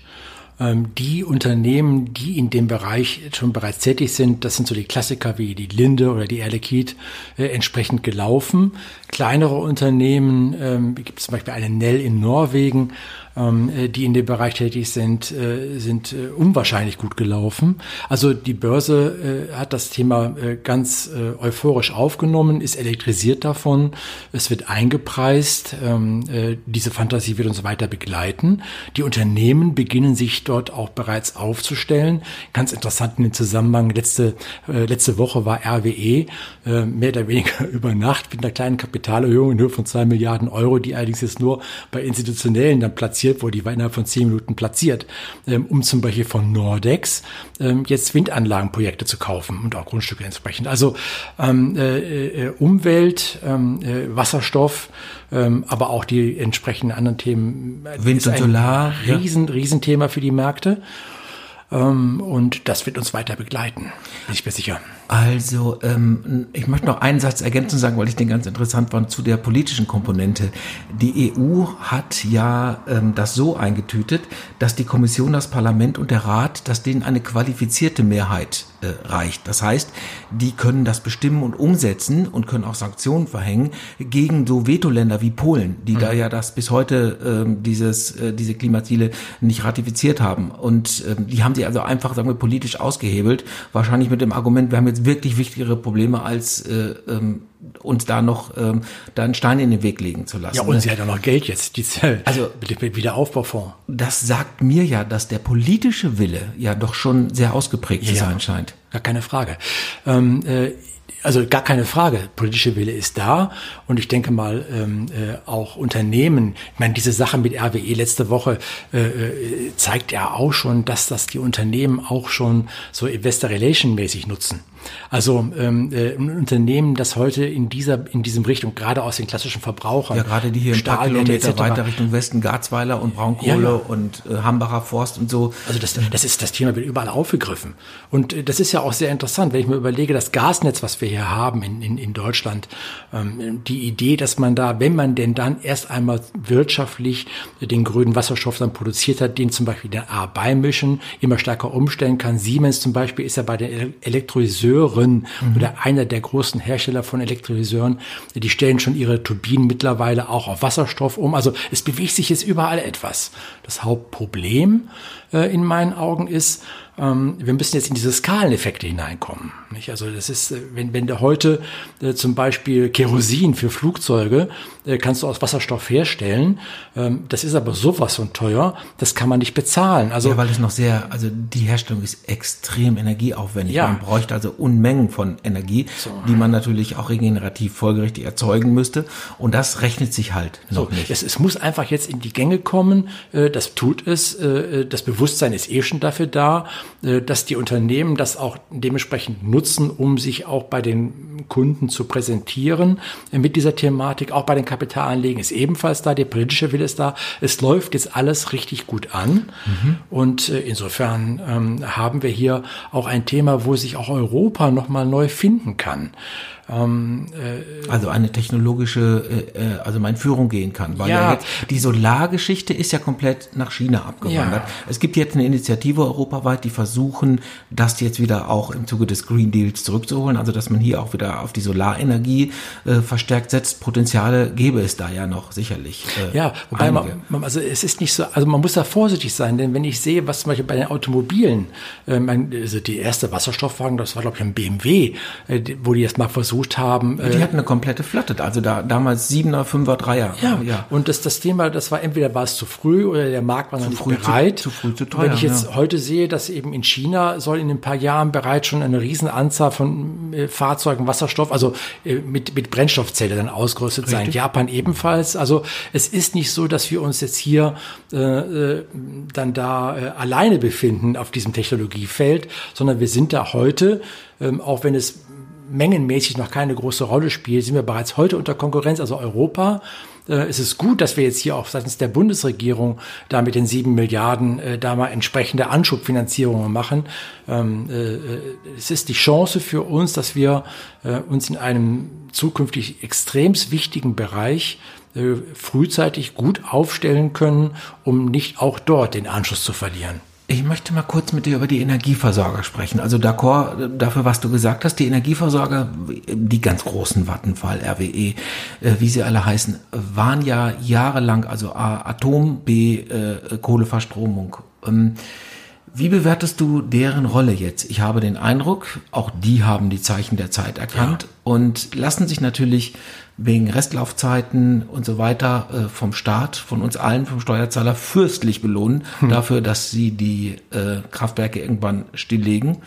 Ähm, die Unternehmen, die in dem Bereich schon bereits tätig sind, das sind so die Klassiker wie die Linde oder die Erlekit, äh, entsprechend gelaufen. Kleinere Unternehmen, ähm, gibt es zum Beispiel eine Nell in Norwegen, die in dem Bereich tätig sind, äh, sind äh, unwahrscheinlich gut gelaufen. Also die Börse äh, hat das Thema äh, ganz äh, euphorisch aufgenommen, ist elektrisiert davon, es wird eingepreist, ähm, äh, diese Fantasie wird uns weiter begleiten. Die Unternehmen beginnen sich dort auch bereits aufzustellen. Ganz interessant in dem Zusammenhang, letzte, äh, letzte Woche war RWE äh, mehr oder weniger *laughs* über Nacht mit einer kleinen Kapitalerhöhung in Höhe von zwei Milliarden Euro, die allerdings jetzt nur bei Institutionellen dann platziert wurde, die war innerhalb von zehn Minuten platziert, ähm, um zum Beispiel von Nordex ähm, jetzt Windanlagenprojekte zu kaufen und auch Grundstücke entsprechend. Also ähm, äh, äh, Umwelt, ähm, äh, Wasserstoff, ähm, aber auch die entsprechenden anderen Themen. Wind und Solar. Riesen, ja. Riesenthema für die Märkte. Ähm, und das wird uns weiter begleiten, bin ich mir sicher. Also, ähm, ich möchte noch einen Satz ergänzen sagen, weil ich den ganz interessant fand zu der politischen Komponente. Die EU hat ja ähm, das so eingetütet, dass die Kommission, das Parlament und der Rat, dass denen eine qualifizierte Mehrheit äh, reicht. Das heißt, die können das bestimmen und umsetzen und können auch Sanktionen verhängen gegen so Vetoländer wie Polen, die mhm. da ja das bis heute äh, dieses äh, diese Klimaziele nicht ratifiziert haben. Und äh, die haben sie also einfach, sagen wir, politisch ausgehebelt. Wahrscheinlich mit dem Argument, wir haben jetzt wirklich wichtigere Probleme als äh, ähm, uns da noch ähm, da einen Stein in den Weg legen zu lassen. Ja, und sie hat ja noch Geld jetzt, die also Wiederaufbaufonds. Das sagt mir ja, dass der politische Wille ja doch schon sehr ausgeprägt ja, zu sein scheint. Gar keine Frage. Ähm, äh, also gar keine Frage, politische Wille ist da und ich denke mal ähm, äh, auch Unternehmen, ich meine diese Sache mit RWE letzte Woche äh, äh, zeigt ja auch schon, dass das die Unternehmen auch schon so Investor Relation mäßig nutzen. Also ähm, äh, ein Unternehmen, das heute in dieser in diesem Richtung, gerade aus den klassischen Verbrauchern, ja gerade die hier ein paar Kilometer weiter Richtung Westen, Garzweiler und Braunkohle ja, ja. und äh, Hambacher Forst und so. Also das, das ist das Thema wird überall aufgegriffen und äh, das ist ja auch sehr interessant, wenn ich mir überlege, das Gasnetz, was wir hier haben in, in, in Deutschland, ähm, die Idee, dass man da, wenn man denn dann erst einmal wirtschaftlich den grünen Wasserstoff dann produziert hat, den zum Beispiel der A beimischen, immer stärker umstellen kann. Siemens zum Beispiel ist ja bei den Elektrolyseuren mhm. oder einer der großen Hersteller von Elektrolyseuren. Die stellen schon ihre Turbinen mittlerweile auch auf Wasserstoff um. Also es bewegt sich jetzt überall etwas. Das Hauptproblem äh, in meinen Augen ist, ähm, wir müssen jetzt in diese Skaleneffekte hineinkommen. Nicht? Also das ist, äh, wenn, wenn du heute äh, zum Beispiel Kerosin für Flugzeuge äh, kannst du aus Wasserstoff herstellen, ähm, das ist aber sowas von teuer, das kann man nicht bezahlen. Also ja, weil es noch sehr, also die Herstellung ist extrem energieaufwendig. Ja. Man bräuchte also Unmengen von Energie, so. die man natürlich auch regenerativ folgerichtig erzeugen müsste. Und das rechnet sich halt noch so, nicht. Es, es muss einfach jetzt in die Gänge kommen. Äh, das tut es. Äh, das Bewusstsein ist eh schon dafür da. Äh, dass die Unternehmen das auch dementsprechend nutzen, um sich auch bei den Kunden zu präsentieren mit dieser Thematik. Auch bei den Kapitalanlegen ist ebenfalls da, der politische Wille ist da. Es läuft jetzt alles richtig gut an. Mhm. Und äh, insofern ähm, haben wir hier auch ein Thema, wo sich auch Europa nochmal neu finden kann. Ähm, äh, also eine technologische, äh, äh, also mal in Führung gehen kann. Weil ja. ja jetzt, die Solargeschichte ist ja komplett nach China abgewandert. Ja. Es gibt jetzt eine Initiative europaweit, die versuchen, das jetzt wieder auch im Zuge des Green Deals zurückzuholen. Also dass man hier auch wieder auf die Solarenergie äh, verstärkt setzt. Potenziale gäbe es da ja noch sicherlich. Äh, ja, wobei man, man, also es ist nicht so, also man muss da vorsichtig sein, denn wenn ich sehe, was zum Beispiel bei den Automobilen, äh, mein, also die erste Wasserstoffwagen, das war glaube ich ein BMW, äh, wo die jetzt mal versuchen versucht haben. Die äh, hatten eine komplette Flotte, also da damals Siebener, Fünfer, Dreier. Ja, ja. Und das, das Thema, das war entweder war es zu früh oder der Markt war noch zu nicht bereit. Zu, zu früh, zu teuer. Wenn ich jetzt ja. heute sehe, dass eben in China soll in ein paar Jahren bereits schon eine Riesenanzahl von äh, Fahrzeugen Wasserstoff, also äh, mit, mit Brennstoffzelle dann ausgerüstet Richtig. sein. Japan ebenfalls. Also es ist nicht so, dass wir uns jetzt hier äh, äh, dann da äh, alleine befinden auf diesem Technologiefeld, sondern wir sind da heute, ähm, auch wenn es mengenmäßig noch keine große Rolle spielt, sind wir bereits heute unter Konkurrenz, also Europa. Äh, es ist gut, dass wir jetzt hier auch seitens der Bundesregierung da mit den sieben Milliarden äh, da mal entsprechende Anschubfinanzierungen machen. Ähm, äh, es ist die Chance für uns, dass wir äh, uns in einem zukünftig extremst wichtigen Bereich äh, frühzeitig gut aufstellen können, um nicht auch dort den Anschluss zu verlieren. Ich möchte mal kurz mit dir über die Energieversorger sprechen. Also d'accord dafür, was du gesagt hast. Die Energieversorger, die ganz großen Vattenfall, RWE, äh, wie sie alle heißen, waren ja jahrelang, also A, Atom, B, äh, Kohleverstromung. Ähm, wie bewertest du deren Rolle jetzt? Ich habe den Eindruck, auch die haben die Zeichen der Zeit erkannt ja. und lassen sich natürlich wegen Restlaufzeiten und so weiter äh, vom Staat, von uns allen, vom Steuerzahler fürstlich belohnen hm. dafür, dass sie die äh, Kraftwerke irgendwann stilllegen.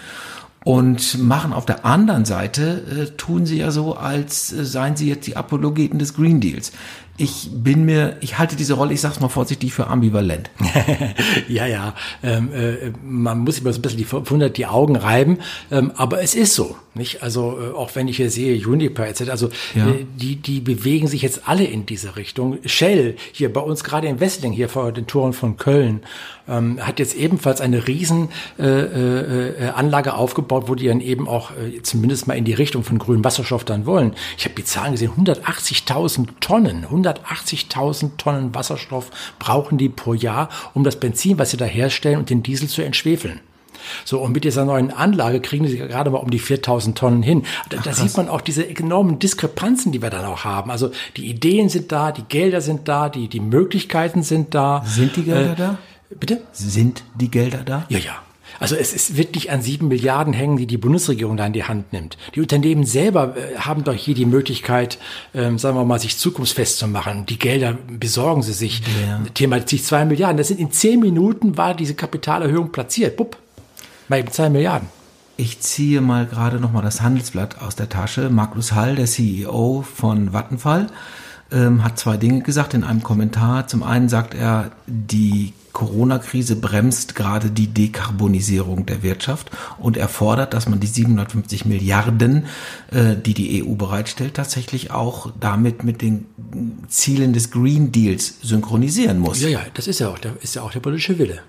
Und machen auf der anderen Seite, äh, tun sie ja so, als äh, seien sie jetzt die Apologeten des Green Deals ich bin mir, ich halte diese Rolle, ich sag's mal vorsichtig, für ambivalent. *laughs* ja, ja, ähm, äh, man muss immer so ein bisschen die, verwundert die Augen reiben, ähm, aber es ist so, nicht? Also äh, auch wenn ich hier sehe Juniper etc., also ja. äh, die die bewegen sich jetzt alle in diese Richtung. Shell hier bei uns gerade in Wessling hier vor den Toren von Köln ähm, hat jetzt ebenfalls eine riesen äh, äh, äh, Anlage aufgebaut, wo die dann eben auch äh, zumindest mal in die Richtung von grünem Wasserstoff dann wollen. Ich habe die Zahlen gesehen, 180.000 Tonnen, 180.000 Tonnen Wasserstoff brauchen die pro Jahr, um das Benzin, was sie da herstellen und den Diesel zu entschwefeln. So, und mit dieser neuen Anlage kriegen sie gerade mal um die 4000 Tonnen hin. Da, da sieht man auch diese enormen Diskrepanzen, die wir dann auch haben. Also die Ideen sind da, die Gelder sind da, die, die Möglichkeiten sind da. Sind die Gelder äh, da? Bitte? Sind die Gelder da? Ja, ja. Also es, wird nicht an sieben Milliarden hängen, die die Bundesregierung da in die Hand nimmt. Die Unternehmen selber äh, haben doch hier die Möglichkeit, ähm, sagen wir mal, sich zukunftsfest zu machen. Die Gelder besorgen sie sich. Ja. Thema sich zwei Milliarden. Das sind in zehn Minuten war diese Kapitalerhöhung platziert. Bupp. Mal eben zwei Milliarden. Ich ziehe mal gerade noch mal das Handelsblatt aus der Tasche. Magnus Hall, der CEO von Vattenfall, ähm, hat zwei Dinge gesagt in einem Kommentar. Zum einen sagt er, die Corona-Krise bremst gerade die Dekarbonisierung der Wirtschaft und er fordert, dass man die 750 Milliarden, äh, die die EU bereitstellt, tatsächlich auch damit mit den Zielen des Green Deals synchronisieren muss. Ja, ja, das ist ja auch der, ist ja auch der politische Wille.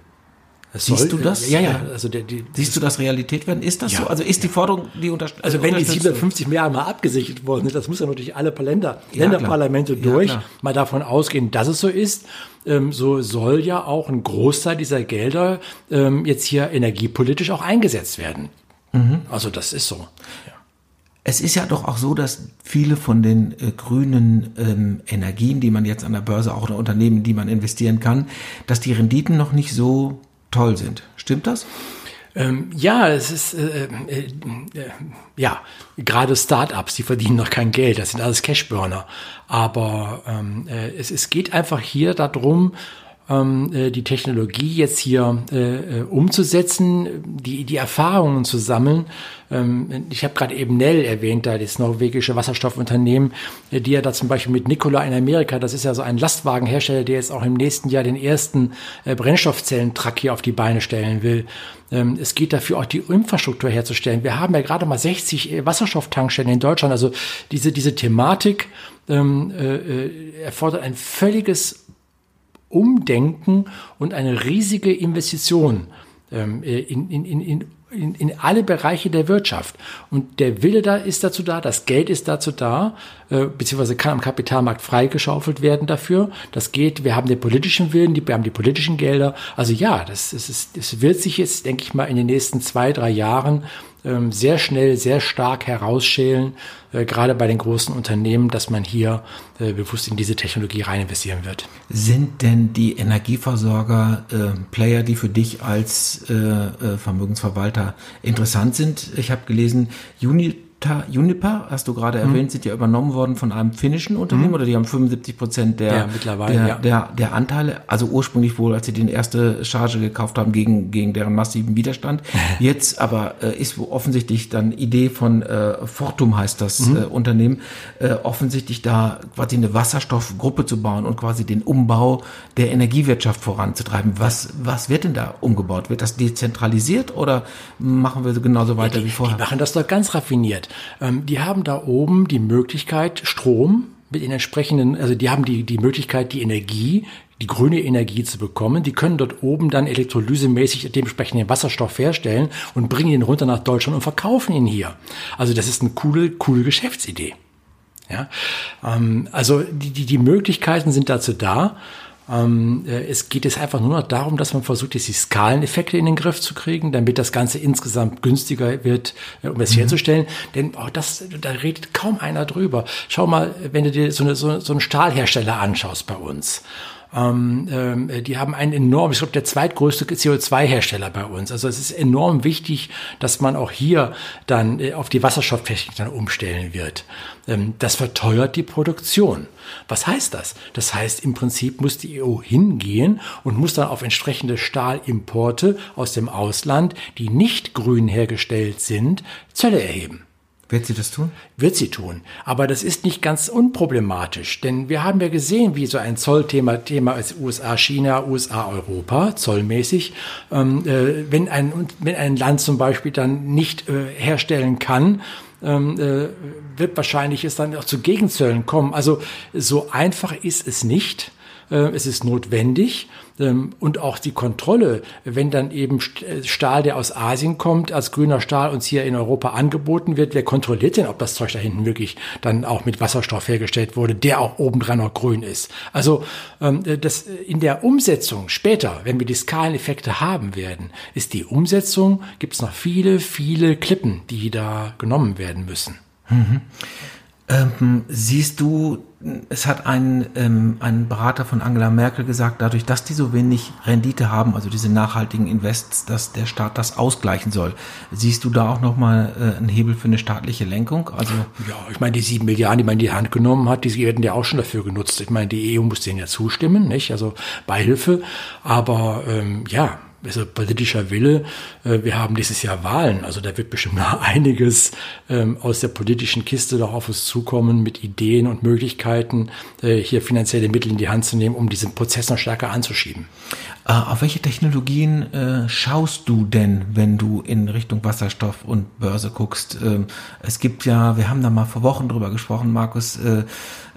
Siehst soll, du das? Ja, ja. Also der, die, Siehst du das Realität werden? Ist das ja, so? Also ist die Forderung, die unterstützt? Also wenn die 750 Milliarden mal abgesichert worden sind, das muss ja natürlich alle Länder, ja, Länderparlamente klar. durch, ja, mal davon ausgehen, dass es so ist. Ähm, so soll ja auch ein Großteil dieser Gelder ähm, jetzt hier energiepolitisch auch eingesetzt werden. Mhm. Also das ist so. Ja. Es ist ja doch auch so, dass viele von den äh, grünen ähm, Energien, die man jetzt an der Börse auch in Unternehmen, die man investieren kann, dass die Renditen noch nicht so toll sind. Stimmt das? Ähm, ja, es ist äh, äh, äh, ja gerade Startups, die verdienen noch kein Geld, das sind alles Cashburner. Aber ähm, äh, es, es geht einfach hier darum, ähm, äh, die Technologie jetzt hier äh, äh, umzusetzen, die, die Erfahrungen zu sammeln. Ähm, ich habe gerade eben Nell erwähnt, da das norwegische Wasserstoffunternehmen, äh, die ja da zum Beispiel mit Nikola in Amerika, das ist ja so ein Lastwagenhersteller, der jetzt auch im nächsten Jahr den ersten äh, Brennstoffzellentruck hier auf die Beine stellen will. Ähm, es geht dafür auch die Infrastruktur herzustellen. Wir haben ja gerade mal 60 äh, Wasserstofftankstellen in Deutschland. Also diese, diese Thematik ähm, äh, erfordert ein völliges Umdenken und eine riesige Investition ähm, in, in, in, in, in alle Bereiche der Wirtschaft. Und der Wille da ist dazu da, das Geld ist dazu da, äh, beziehungsweise kann am Kapitalmarkt freigeschaufelt werden dafür. Das geht, wir haben den politischen Willen, die, wir haben die politischen Gelder. Also ja, das, das, ist, das wird sich jetzt, denke ich mal, in den nächsten zwei, drei Jahren ähm, sehr schnell, sehr stark herausschälen, äh, gerade bei den großen Unternehmen, dass man hier äh, bewusst in diese Technologie rein investieren wird. Sind denn die Energieversorger äh, Player, die für dich als äh, äh Vermögensverwalter interessant sind? Ich habe gelesen, Unit Juniper, hast du gerade mhm. erwähnt, sind ja übernommen worden von einem finnischen Unternehmen mhm. oder die haben 75 Prozent der, ja, mittlerweile, der, ja. der, der Anteile, also ursprünglich wohl, als sie die erste Charge gekauft haben gegen, gegen deren massiven Widerstand. *laughs* Jetzt aber äh, ist offensichtlich dann Idee von äh, Fortum heißt das mhm. äh, Unternehmen, äh, offensichtlich da quasi eine Wasserstoffgruppe zu bauen und quasi den Umbau der Energiewirtschaft voranzutreiben. Was, was wird denn da umgebaut? Wird das dezentralisiert oder machen wir so genauso weiter die, wie vorher? Die machen das doch ganz raffiniert. Ähm, die haben da oben die Möglichkeit, Strom mit den entsprechenden, also die haben die, die Möglichkeit, die Energie, die grüne Energie zu bekommen. Die können dort oben dann elektrolysemäßig dementsprechend den Wasserstoff herstellen und bringen ihn runter nach Deutschland und verkaufen ihn hier. Also das ist eine coole, coole Geschäftsidee. Ja, ähm, also die, die, die Möglichkeiten sind dazu da. Ähm, äh, es geht jetzt einfach nur noch darum, dass man versucht, jetzt die Skaleneffekte in den Griff zu kriegen, damit das Ganze insgesamt günstiger wird, äh, um es mhm. herzustellen. Denn auch das, da redet kaum einer drüber. Schau mal, wenn du dir so, eine, so, so einen Stahlhersteller anschaust bei uns. Ähm, ähm, die haben einen enorm, ich glaube, der zweitgrößte CO2-Hersteller bei uns. Also es ist enorm wichtig, dass man auch hier dann äh, auf die Wasserstofftechnik dann umstellen wird. Ähm, das verteuert die Produktion. Was heißt das? Das heißt, im Prinzip muss die EU hingehen und muss dann auf entsprechende Stahlimporte aus dem Ausland, die nicht grün hergestellt sind, Zölle erheben. Wird sie das tun? Wird sie tun. Aber das ist nicht ganz unproblematisch, denn wir haben ja gesehen, wie so ein Zollthema Thema ist USA, China, USA, Europa, zollmäßig. Ähm, äh, wenn, ein, wenn ein Land zum Beispiel dann nicht äh, herstellen kann, ähm, äh, wird wahrscheinlich es dann auch zu Gegenzöllen kommen. Also so einfach ist es nicht. Äh, es ist notwendig und auch die Kontrolle, wenn dann eben äh, Stahl, der aus Asien kommt, als grüner Stahl uns hier in Europa angeboten wird, wer kontrolliert denn, ob das Zeug da hinten wirklich dann auch mit Wasserstoff hergestellt wurde, der auch obendran noch grün ist? Also ähm, äh, das in der Umsetzung später, wenn wir die Skaleneffekte haben werden, ist die Umsetzung, gibt es noch viele, viele Klippen, die da genommen werden müssen. Mhm. Ähm, siehst du, es hat ein, ähm, ein Berater von Angela Merkel gesagt, dadurch, dass die so wenig Rendite haben, also diese nachhaltigen Invests, dass der Staat das ausgleichen soll. Siehst du da auch nochmal äh, einen Hebel für eine staatliche Lenkung? Also ja, ich meine, die sieben Milliarden, die man in die Hand genommen hat, die werden ja auch schon dafür genutzt. Ich meine, die EU muss denen ja zustimmen, nicht? Also Beihilfe. Aber ähm, ja, also politischer Wille. Äh, wir haben dieses Jahr Wahlen, also da wird bestimmt noch *laughs* einiges ähm, aus der politischen Kiste doch auf uns zukommen mit Ideen und Möglichkeiten, äh, hier finanzielle Mittel in die Hand zu nehmen, um diesen Prozess noch stärker anzuschieben. Äh, auf welche Technologien äh, schaust du denn, wenn du in Richtung Wasserstoff und Börse guckst? Ähm, es gibt ja, wir haben da mal vor Wochen drüber gesprochen, Markus, äh,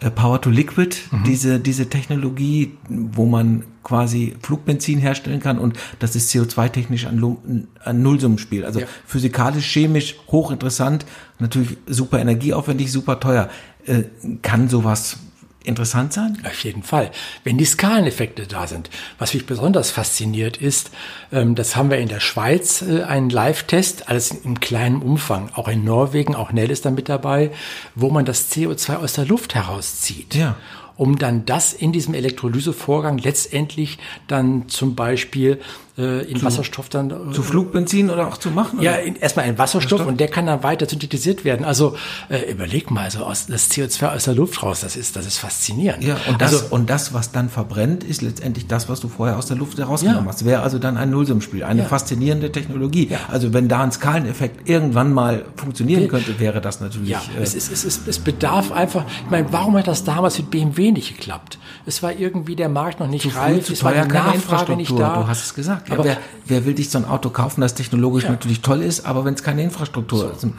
äh Power to Liquid, mhm. diese, diese Technologie, wo man quasi Flugbenzin herstellen kann und das ist CO2-technisch ein, ein Nullsummenspiel. Also ja. physikalisch, chemisch hochinteressant, natürlich super energieaufwendig, super teuer. Äh, kann sowas interessant sein? Auf jeden Fall. Wenn die Skaleneffekte da sind. Was mich besonders fasziniert ist, ähm, das haben wir in der Schweiz äh, einen Live-Test, alles im kleinen Umfang. Auch in Norwegen, auch Nell ist da mit dabei, wo man das CO2 aus der Luft herauszieht. Ja um dann das in diesem Elektrolysevorgang letztendlich dann zum Beispiel äh, in zu, Wasserstoff dann. Äh, zu Flugbenzin oder auch zu machen? Ja, in, erstmal in Wasserstoff Wasserstoff? und der kann dann weiter synthetisiert werden. Also äh, überleg mal, also aus, das CO2 aus der Luft raus, das ist, das ist faszinierend. Ja, und das, also, und das, was dann verbrennt, ist letztendlich das, was du vorher aus der Luft herausgenommen ja. hast. Wäre also dann ein Nullsummspiel, eine ja. faszinierende Technologie. Ja. Also wenn da ein Skaleneffekt irgendwann mal funktionieren könnte, wäre das natürlich. Ja, äh, es, ist, es, ist, es bedarf einfach, ich meine, warum hat das damals mit BMW nicht geklappt? Es war irgendwie der Markt noch nicht reif, es war die Nachfrage nicht da. Du hast es gesagt. Ja, aber wer, wer, will dich so ein Auto kaufen, das technologisch ja. natürlich toll ist, aber wenn es keine Infrastruktur so. ist.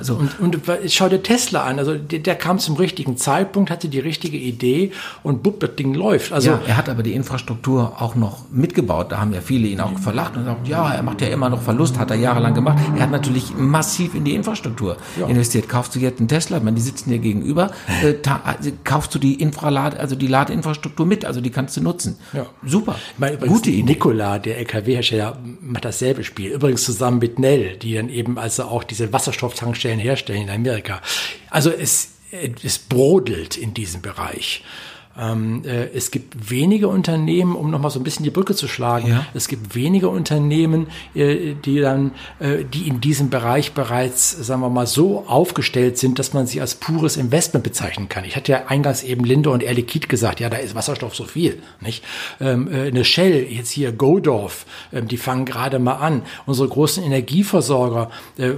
Äh, so. Und, und schau dir Tesla an, also der, der, kam zum richtigen Zeitpunkt, hatte die richtige Idee und bupp, das Ding läuft. Also ja, er hat aber die Infrastruktur auch noch mitgebaut. Da haben ja viele ihn auch verlacht und gesagt, ja, er macht ja immer noch Verlust, hat er jahrelang gemacht. Er hat natürlich massiv in die Infrastruktur ja. investiert. Kaufst du jetzt einen Tesla, man, die sitzen dir gegenüber, äh, äh, kaufst du die Infralade, also die Ladeinfrastruktur mit, also die kannst du nutzen. Ja. Super. Ich meine, Gute Idee. Nikola, der LKW-Hersteller, macht dasselbe Spiel. Übrigens zusammen mit Nell, die dann eben also auch diese Wasserstofftankstellen herstellen in Amerika. Also es, es brodelt in diesem Bereich. Ähm, äh, es gibt wenige Unternehmen, um nochmal so ein bisschen die Brücke zu schlagen, ja. es gibt wenige Unternehmen, äh, die dann, äh, die in diesem Bereich bereits, sagen wir mal, so aufgestellt sind, dass man sie als pures Investment bezeichnen kann. Ich hatte ja eingangs eben Linde und Air Liquide gesagt, ja, da ist Wasserstoff so viel, nicht? Ähm, äh, eine Shell, jetzt hier Godorf, ähm, die fangen gerade mal an. Unsere großen Energieversorger äh,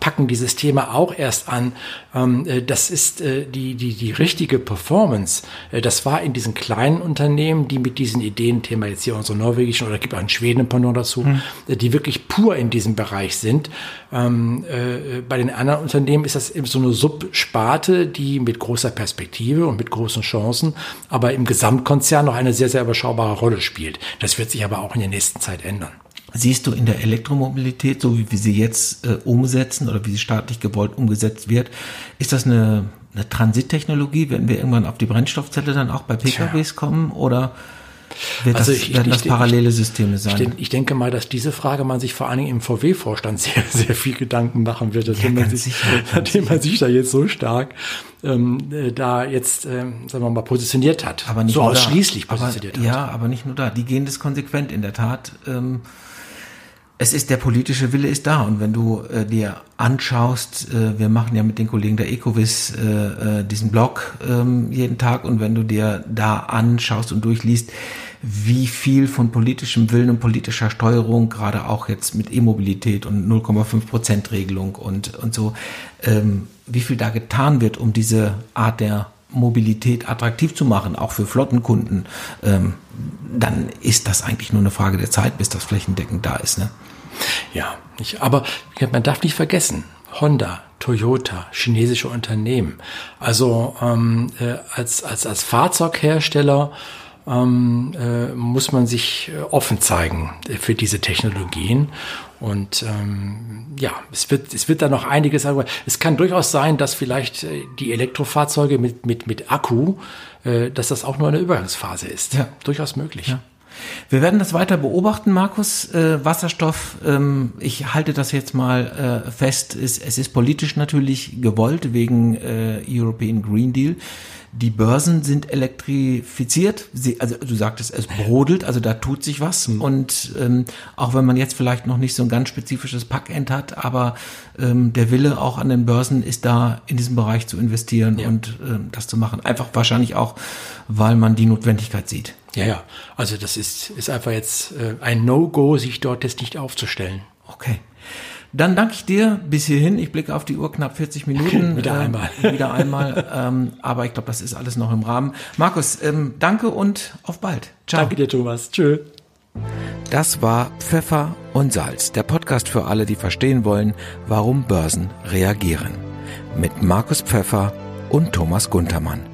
packen dieses Thema auch erst an. Ähm, äh, das ist die, die, die richtige Performance. das war in diesen kleinen Unternehmen, die mit diesen Ideen, Thema jetzt hier unsere norwegischen oder gibt auch in Schweden ein Pendant dazu, hm. die wirklich pur in diesem Bereich sind. Ähm, äh, bei den anderen Unternehmen ist das eben so eine Subsparte, die mit großer Perspektive und mit großen Chancen, aber im Gesamtkonzern noch eine sehr, sehr überschaubare Rolle spielt. Das wird sich aber auch in der nächsten Zeit ändern. Siehst du in der Elektromobilität, so wie wir sie jetzt äh, umsetzen oder wie sie staatlich gewollt umgesetzt wird, ist das eine eine Transittechnologie? Werden wir irgendwann auf die Brennstoffzelle dann auch bei PKWs Tja. kommen oder wird also das, ich, werden das parallele Systeme sein? Ich, ich, denke mal, dass diese Frage man sich vor allen Dingen im VW-Vorstand *laughs* sehr, sehr viel Gedanken machen wird, nachdem, ja, man, sich, sicher, *laughs* nachdem man sich da jetzt so stark ähm, äh, da jetzt, ähm, sagen wir mal, positioniert hat. Aber nicht so ausschließlich positioniert aber, hat. Ja, aber nicht nur da. Die gehen das konsequent in der Tat. Ähm, es ist der politische Wille ist da und wenn du äh, dir anschaust, äh, wir machen ja mit den Kollegen der Ecovis äh, äh, diesen Blog ähm, jeden Tag und wenn du dir da anschaust und durchliest, wie viel von politischem Willen und politischer Steuerung, gerade auch jetzt mit E-Mobilität und 0,5 Prozent Regelung und, und so, ähm, wie viel da getan wird, um diese Art der Mobilität attraktiv zu machen, auch für Flottenkunden, ähm, dann ist das eigentlich nur eine Frage der Zeit, bis das flächendeckend da ist. Ne? Ja, ich, aber man darf nicht vergessen, Honda, Toyota, chinesische Unternehmen. Also ähm, äh, als, als, als Fahrzeughersteller ähm, äh, muss man sich äh, offen zeigen für diese Technologien. Und ähm, ja, es wird, es wird da noch einiges, es kann durchaus sein, dass vielleicht äh, die Elektrofahrzeuge mit, mit, mit Akku, äh, dass das auch nur eine Übergangsphase ist. Ja. Durchaus möglich. Ja. Wir werden das weiter beobachten, Markus. Äh, Wasserstoff, ähm, ich halte das jetzt mal äh, fest, ist, es ist politisch natürlich gewollt wegen äh, European Green Deal. Die Börsen sind elektrifiziert. Sie, also du sagtest, es brodelt, also da tut sich was. Mhm. Und ähm, auch wenn man jetzt vielleicht noch nicht so ein ganz spezifisches Packend hat, aber ähm, der Wille auch an den Börsen ist da, in diesem Bereich zu investieren ja. und ähm, das zu machen. Einfach wahrscheinlich auch, weil man die Notwendigkeit sieht. Ja, ja. Also das ist, ist einfach jetzt äh, ein No-Go, sich dort jetzt nicht aufzustellen. Okay. Dann danke ich dir bis hierhin. Ich blicke auf die Uhr, knapp 40 Minuten. *laughs* wieder äh, einmal. *laughs* wieder einmal. Ähm, aber ich glaube, das ist alles noch im Rahmen. Markus, ähm, danke und auf bald. Ciao. Danke dir, Thomas. Tschö. Das war Pfeffer und Salz, der Podcast für alle, die verstehen wollen, warum Börsen reagieren. Mit Markus Pfeffer und Thomas Guntermann.